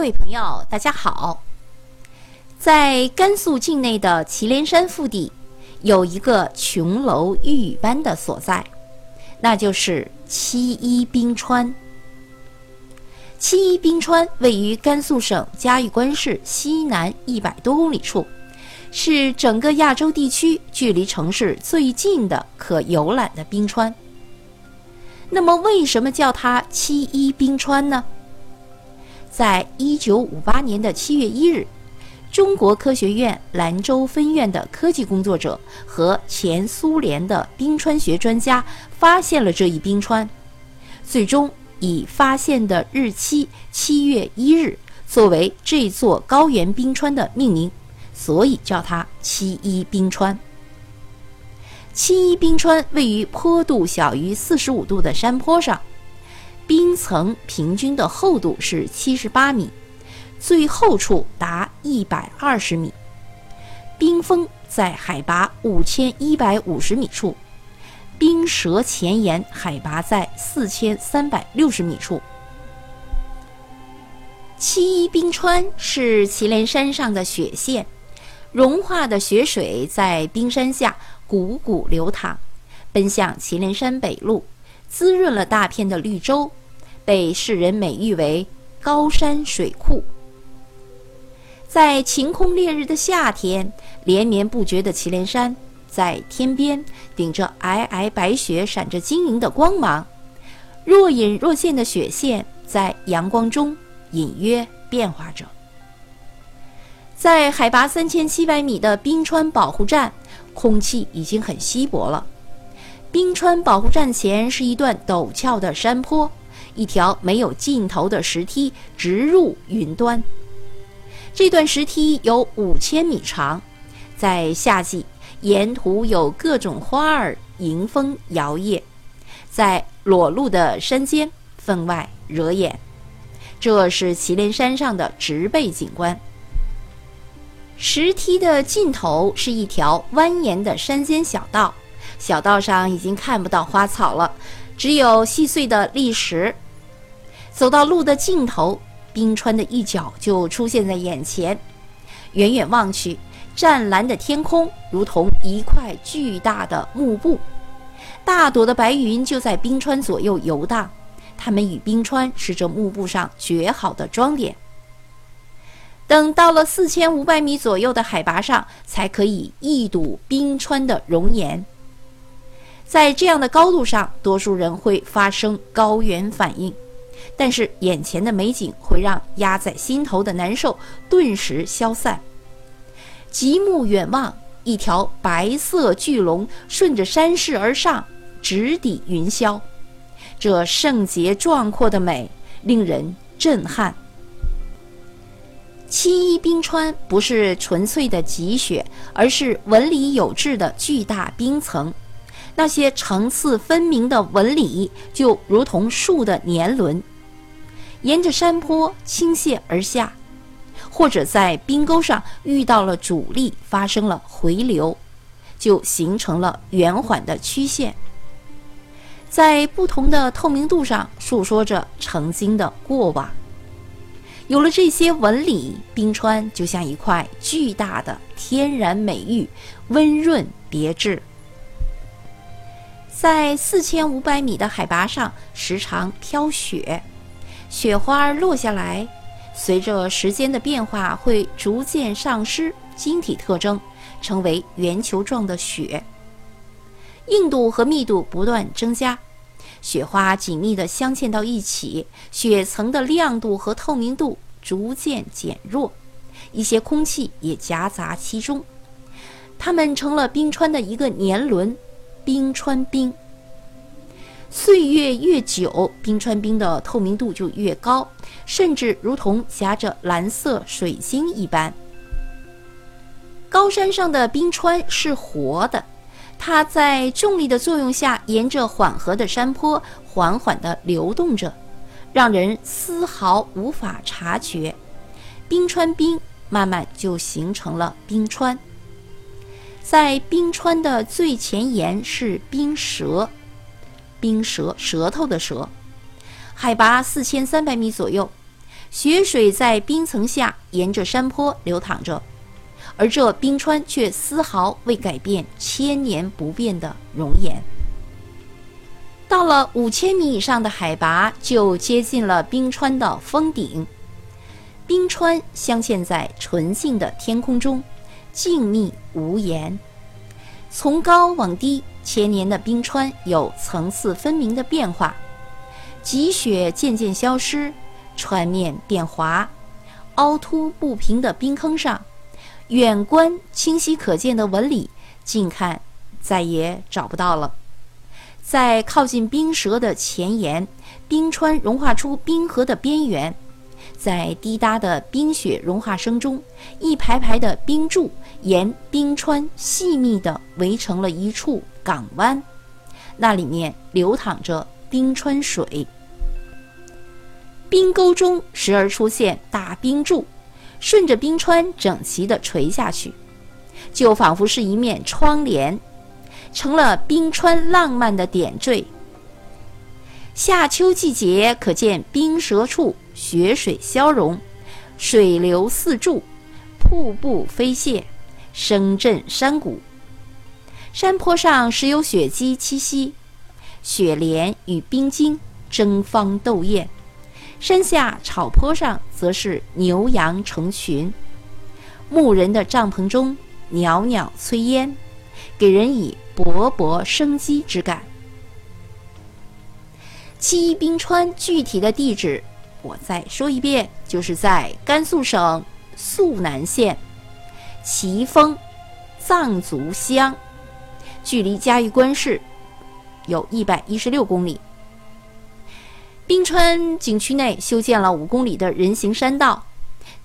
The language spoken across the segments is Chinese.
各位朋友，大家好。在甘肃境内的祁连山腹地，有一个琼楼玉宇般的所在，那就是七一冰川。七一冰川位于甘肃省嘉峪关市西南一百多公里处，是整个亚洲地区距离城市最近的可游览的冰川。那么，为什么叫它七一冰川呢？在一九五八年的七月一日，中国科学院兰州分院的科技工作者和前苏联的冰川学专家发现了这一冰川，最终以发现的日期七月一日作为这座高原冰川的命名，所以叫它七一冰川。七一冰川位于坡度小于四十五度的山坡上。冰层平均的厚度是七十八米，最厚处达一百二十米。冰峰在海拔五千一百五十米处，冰舌前沿海拔在四千三百六十米处。七一冰川是祁连山上的雪线，融化的雪水在冰山下汩汩流淌，奔向祁连山北麓，滋润了大片的绿洲。被世人美誉为“高山水库”。在晴空烈日的夏天，连绵不绝的祁连山在天边顶着皑皑白雪，闪着晶莹的光芒。若隐若现的雪线在阳光中隐约变化着。在海拔三千七百米的冰川保护站，空气已经很稀薄了。冰川保护站前是一段陡峭的山坡。一条没有尽头的石梯直入云端。这段石梯有五千米长，在夏季，沿途有各种花儿迎风摇曳，在裸露的山间分外惹眼。这是祁连山上的植被景观。石梯的尽头是一条蜿蜒的山间小道，小道上已经看不到花草了。只有细碎的砾石。走到路的尽头，冰川的一角就出现在眼前。远远望去，湛蓝的天空如同一块巨大的幕布，大朵的白云就在冰川左右游荡。它们与冰川是这幕布上绝好的装点。等到了四千五百米左右的海拔上，才可以一睹冰川的容颜。在这样的高度上，多数人会发生高原反应，但是眼前的美景会让压在心头的难受顿时消散。极目远望，一条白色巨龙顺着山势而上，直抵云霄，这圣洁壮阔的美令人震撼。七一冰川不是纯粹的积雪，而是纹理有致的巨大冰层。那些层次分明的纹理，就如同树的年轮，沿着山坡倾泻而下，或者在冰沟上遇到了阻力，发生了回流，就形成了圆缓的曲线。在不同的透明度上，诉说着曾经的过往。有了这些纹理，冰川就像一块巨大的天然美玉，温润别致。在四千五百米的海拔上，时常飘雪，雪花落下来，随着时间的变化会逐渐丧失晶体特征，成为圆球状的雪。硬度和密度不断增加，雪花紧密地镶嵌到一起，雪层的亮度和透明度逐渐减弱，一些空气也夹杂其中，它们成了冰川的一个年轮。冰川冰，岁月越久，冰川冰的透明度就越高，甚至如同夹着蓝色水晶一般。高山上的冰川是活的，它在重力的作用下，沿着缓和的山坡缓缓地流动着，让人丝毫无法察觉。冰川冰慢慢就形成了冰川。在冰川的最前沿是冰舌，冰舌舌头的舌，海拔四千三百米左右。雪水在冰层下沿着山坡流淌着，而这冰川却丝毫未改变千年不变的容颜。到了五千米以上的海拔，就接近了冰川的峰顶。冰川镶嵌在纯净的天空中，静谧无言。从高往低，千年的冰川有层次分明的变化，积雪渐渐消失，川面变滑，凹凸不平的冰坑上，远观清晰可见的纹理，近看再也找不到了。在靠近冰舌的前沿，冰川融化出冰河的边缘，在滴答的冰雪融化声中，一排排的冰柱沿冰川细密地围成了一处港湾，那里面流淌着冰川水。冰沟中时而出现大冰柱，顺着冰川整齐地垂下去，就仿佛是一面窗帘。成了冰川浪漫的点缀。夏秋季节可见冰舌处雪水消融，水流四柱，瀑布飞泻，声震山谷。山坡上时有雪鸡栖息，雪莲与冰晶争芳斗艳；山下草坡上则是牛羊成群。牧人的帐篷中袅袅炊烟，给人以。勃勃生机之感。七一冰川具体的地址，我再说一遍，就是在甘肃省肃南县奇峰藏族乡，距离嘉峪关市有一百一十六公里。冰川景区内修建了五公里的人行山道。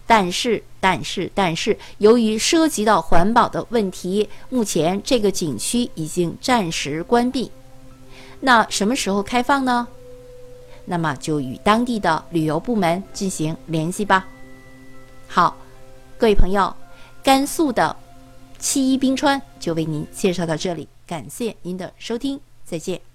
但是，但是，但是，由于涉及到环保的问题，目前这个景区已经暂时关闭。那什么时候开放呢？那么就与当地的旅游部门进行联系吧。好，各位朋友，甘肃的七一冰川就为您介绍到这里，感谢您的收听，再见。